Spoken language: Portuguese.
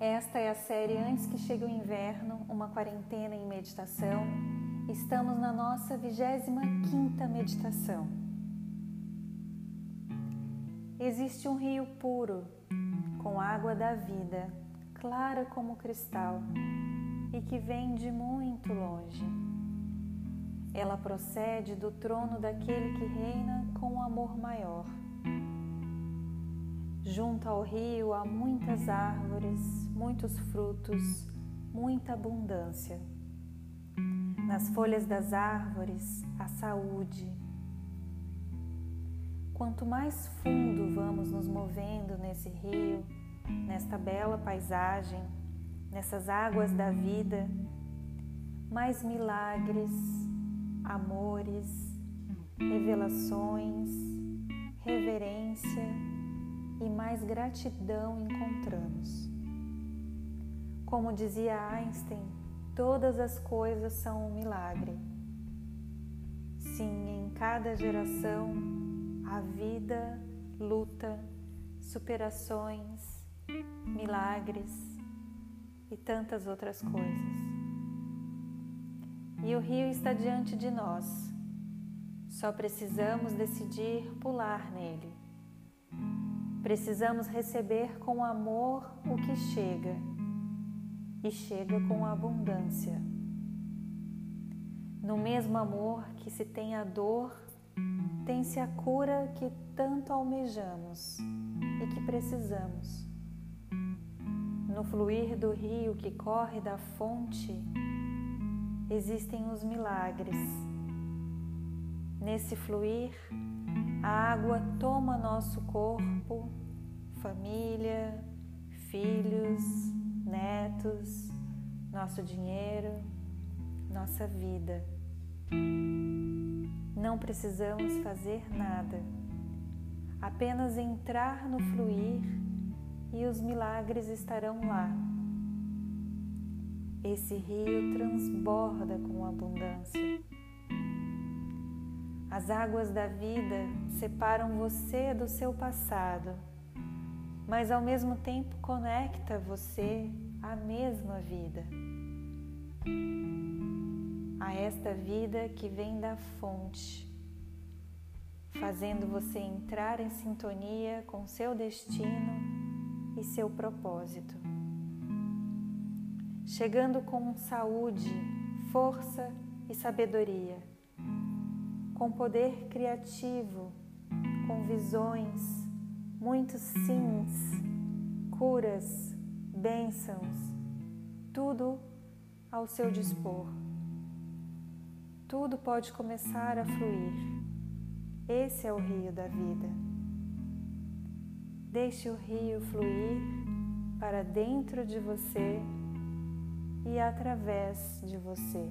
Esta é a série Antes que Chegue o Inverno, uma quarentena em meditação. Estamos na nossa 25ª meditação. Existe um rio puro, com água da vida, clara como cristal, e que vem de muito longe. Ela procede do trono daquele que reina com um amor maior Junto ao rio há muitas árvores, muitos frutos, muita abundância. Nas folhas das árvores, a saúde. Quanto mais fundo vamos nos movendo nesse rio, nesta bela paisagem, nessas águas da vida, mais milagres, amores, revelações, reverência e mais gratidão encontramos. Como dizia Einstein, todas as coisas são um milagre. Sim, em cada geração, a vida, luta, superações, milagres e tantas outras coisas. E o rio está diante de nós. Só precisamos decidir pular nele. Precisamos receber com amor o que chega e chega com abundância. No mesmo amor que se tem a dor, tem-se a cura que tanto almejamos e que precisamos. No fluir do rio que corre da fonte, existem os milagres. Nesse fluir, a água toma nosso corpo, família, filhos, netos, nosso dinheiro, nossa vida. Não precisamos fazer nada, apenas entrar no fluir e os milagres estarão lá. Esse rio transborda com abundância. As águas da vida separam você do seu passado, mas ao mesmo tempo conecta você à mesma vida. A esta vida que vem da fonte, fazendo você entrar em sintonia com seu destino e seu propósito. Chegando com saúde, força e sabedoria com poder criativo, com visões, muitos sims, curas, bênçãos, tudo ao seu dispor. Tudo pode começar a fluir. Esse é o rio da vida. Deixe o rio fluir para dentro de você e através de você.